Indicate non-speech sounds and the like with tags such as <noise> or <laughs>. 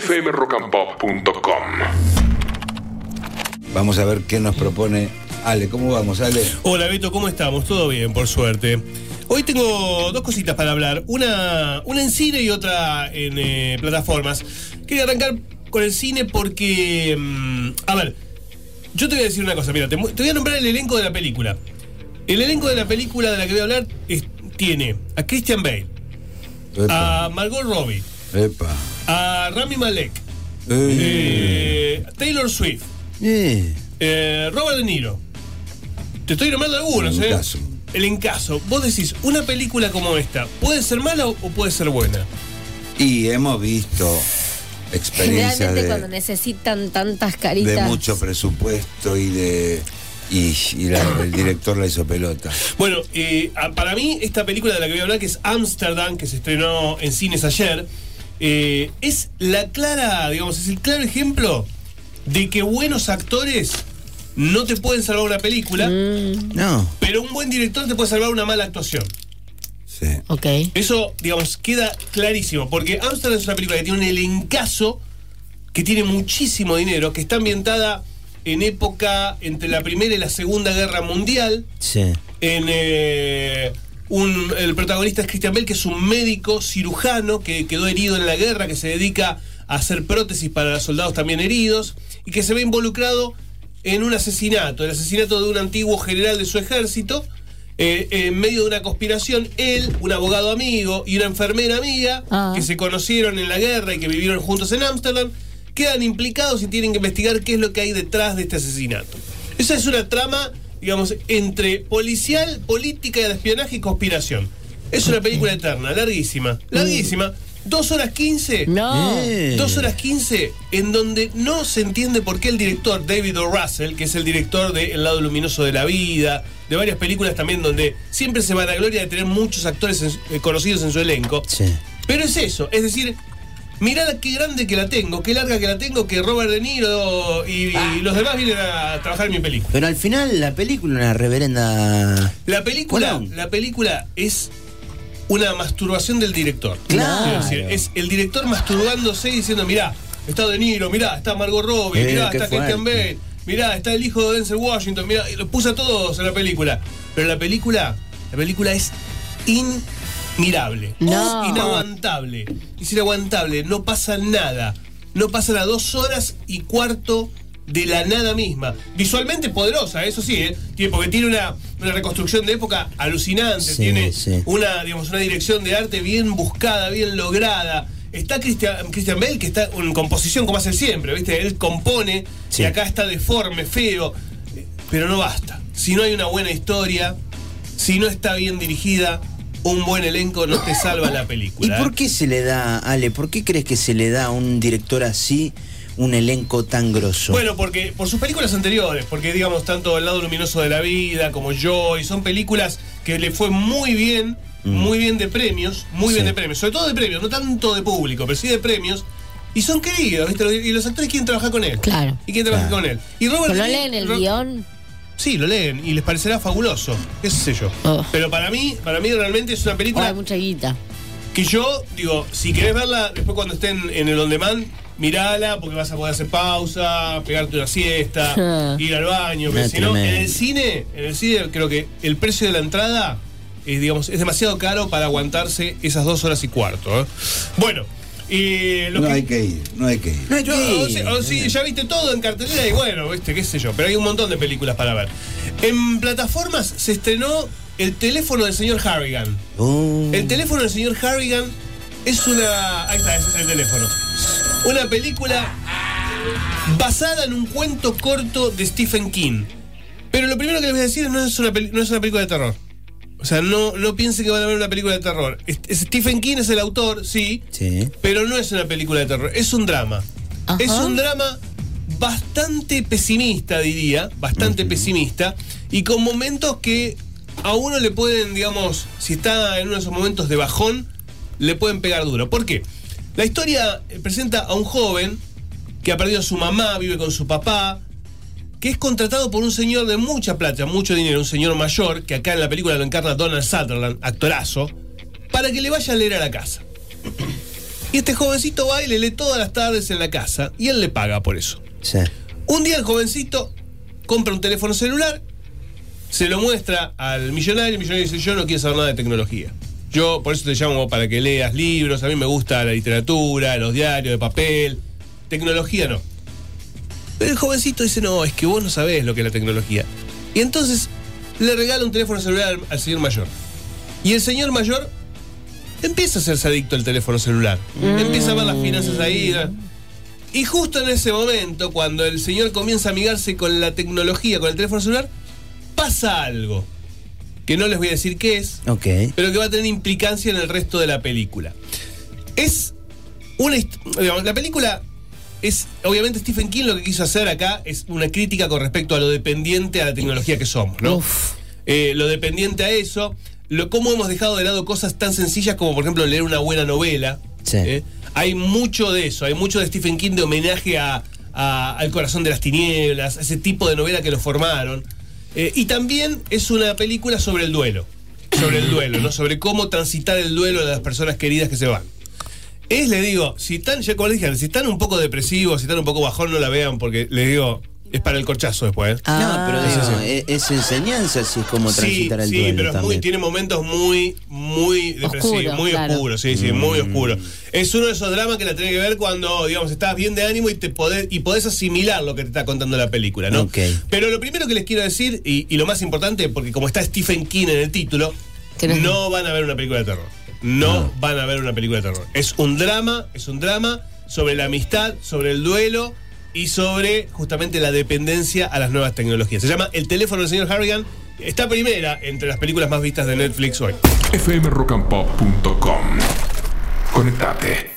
fmrockandpop.com. Vamos a ver qué nos propone Ale. ¿Cómo vamos, Ale? Hola Beto, ¿cómo estamos? Todo bien, por suerte. Hoy tengo dos cositas para hablar, una, una en cine y otra en eh, plataformas. Quería arrancar con el cine porque, mm, a ver, yo te voy a decir una cosa, mira, te, voy a nombrar el elenco de la película. El elenco de la película de la que voy a hablar es- tiene a Christian Bale, Epa. a Margot Robbie, Epa. a Rami Malek, Eh. eh, Taylor Swift, Eh. eh, Robert De Niro. Te estoy nombrando algunos, El ¿eh? encaso. El encaso. Vos decís, una película como esta, ¿puede ser mala o puede ser buena? Y hemos visto experiencias Generalmente cuando de, necesitan tantas de caritas. mucho presupuesto y de. Y, y la- el director la hizo pelota. Bueno, eh, para mí, esta película de la que voy a hablar, que es Amsterdam, que se estrenó en cines ayer, eh, es la clara, digamos, es el claro ejemplo de que buenos actores no te pueden salvar una película, No. pero un buen director te puede salvar una mala actuación. Sí. Ok. Eso, digamos, queda clarísimo, porque Amsterdam es una película que tiene un elencazo, que tiene muchísimo dinero, que está ambientada en época entre la Primera y la Segunda Guerra Mundial. Sí. En, eh, un- el protagonista es Christian Bell, que es un médico cirujano que quedó herido en la guerra, que se dedica a hacer prótesis para los soldados también heridos, y que se ve involucrado en un asesinato, el asesinato de un antiguo general de su ejército. eh, en medio de una conspiración, él, un abogado amigo y una enfermera amiga, Ah. que se conocieron en la guerra y que vivieron juntos en Ámsterdam, quedan implicados y tienen que investigar qué es lo que hay detrás de este asesinato. Esa es una trama, digamos, entre policial, política de espionaje y conspiración. Es una película eterna, larguísima, larguísima. Dos horas quince. No. Dos horas 15 en donde no se entiende por qué el director David O. Russell, que es el director de El lado luminoso de la vida, de varias películas también donde siempre se va a la gloria de tener muchos actores en eh, conocidos en su elenco. Sí. Pero es eso, es decir, mirá qué grande que la tengo, qué larga que la tengo, que Robert De Niro y, y los demás vienen a trabajar en mi película. Pero al final la película una reverenda. La película, Colón. la película es una masturbación del director. Claro. Decir, es el director masturbándose y diciendo, mirá, está De Niro, mirá, está Margot Robbie, Eh, mirá, está Christian. Bale, mirá, está el hijo de Denzel Washington, mirá, los puso a todos en la película. Pero la película, la película es inmirable, No. es inaguantable. Es inaguantable, no pasa nada. No pasa las dos horas y cuarto de la nada misma. Visualmente poderosa, eso sí, ¿eh? Tiene- porque tiene una, una reconstrucción de época alucinante, Sí, tiene sí. una, digamos, una dirección de arte bien buscada, bien lograda. Está Christian, Christian Bale, que está en composición como hace siempre, ¿viste? Él compone Sí. y acá está deforme, feo, pero no basta. Si no hay una buena historia, si no está bien dirigida, un buen elenco no te salva la ¿Y película. por ¿eh? qué se le da, Ale, por qué crees que se le da a un director así un elenco tan grosso? Bueno, porque por sus películas anteriores, porque digamos tanto El lado luminoso de la vida como Joy, son películas que le fue muy bien, muy bien de premios, muy bien Mm. De premios, sobre todo de premios, no tanto de público, pero sí de premios. Y son queridos, ¿viste? Y los actores quieren trabajar con él. Claro. Y quieren trabajar Claro. con él. Y Robert Pero no leen el Ro- guion. Sí, lo leen y les parecerá fabuloso, qué sé yo. Oh. Pero para mí, para mí realmente es una Oh, película hay mucha guita. que yo digo, si querés verla después cuando estén en el on demand, mirala porque vas a poder hacer pausa, pegarte una siesta, <laughs> ir al baño, pero Ah, si no, en el cine, en el cine creo que el precio de la entrada es, digamos, es demasiado caro para aguantarse esas dos horas y cuarto. ¿eh? Bueno, y lo No que- hay que ir, no hay que ir. No hay yo, que o ir. o sí, ya viste todo en cartelera y bueno, viste, qué sé yo, pero hay un montón de películas para ver. En plataformas se estrenó El teléfono del señor Harrigan. Uh, El teléfono del señor Harrigan es una. Ahí está, ese es el teléfono. Una película basada en un cuento corto de Stephen King. Pero lo primero que les voy a decir es no es una, peli- no es una película de terror. O sea, no, no piensen que van a ver una película de terror. Es- es- Stephen King es el autor, sí, Sí. pero no es una película de terror. Es un drama. Ajá. Es un drama bastante pesimista, diría, bastante pesimista, y con momentos que a uno le pueden, digamos, si está en uno de esos momentos de bajón, le pueden pegar duro. ¿Por qué? La historia eh, presenta a un joven que ha perdido a su mamá, vive con su papá, que es contratado por un señor de mucha plata, mucho dinero, un señor mayor, que acá en la película lo encarna Donald Sutherland, actorazo, para que le vaya a leer a la casa. Y este jovencito va y le lee todas las tardes en la casa y él le paga por eso. Sí. Un día el jovencito compra un teléfono celular, se lo muestra al millonario, el millonario dice, yo no quiero saber nada de tecnología. Yo por eso te llamo para que leas libros, a mí me gusta la literatura, los diarios de papel, tecnología no. Pero el jovencito dice, no, es que vos no sabés lo que es la tecnología. Y entonces le regala un teléfono celular al, al señor mayor. Y el señor mayor empieza a hacerse adicto al teléfono celular. Empieza a ver las finanzas ahí. Y justo en ese momento, cuando el señor comienza a amigarse con la tecnología, con el teléfono celular, pasa algo. Que no les voy a decir qué es, pero que va a tener implicancia en el resto de la película. Es una digamos, la película es obviamente Stephen King lo que quiso hacer acá es una crítica con respecto a lo dependiente a la tecnología que somos, ¿no? Eh, lo dependiente a eso, lo cómo hemos dejado de lado cosas tan sencillas como por ejemplo leer una buena novela. Sí. ¿eh? Hay mucho de eso, hay mucho de Stephen King de homenaje a, a- al corazón de las tinieblas, a ese tipo de novela que lo formaron. Eh, y también es una película sobre el duelo, sobre el duelo, ¿no? Sobre cómo transitar el duelo de las personas queridas que se van. Es, le digo, si están, ya como les dije, si están un poco depresivos, si están un poco bajón, no la vean, porque les digo, es para el corchazo después. ¿eh? Ah. no, pero sí, digo, sí. Es, es enseñanza, así es como Sí, transitar el sí, duelo pero es muy, tiene momentos muy, muy depresivos, Oscuro, muy claro. oscuros, sí, sí, muy Mm. oscuro. Es uno de esos dramas que la tenés que ver cuando, digamos, estás bien de ánimo y te podés, y podés asimilar lo que te está contando la película, ¿no? Ok. Pero lo primero que les quiero decir, y, y lo más importante, porque como está Stephen King en el título, no van a ver una película de terror. No Ah. van a ver una película de terror. Es un drama, es un drama sobre la amistad, sobre el duelo y sobre justamente la dependencia a las nuevas tecnologías. Se llama El teléfono del señor Harrigan. Está primera entre las películas más vistas de Netflix hoy. fmrockandpop.com. Conectate.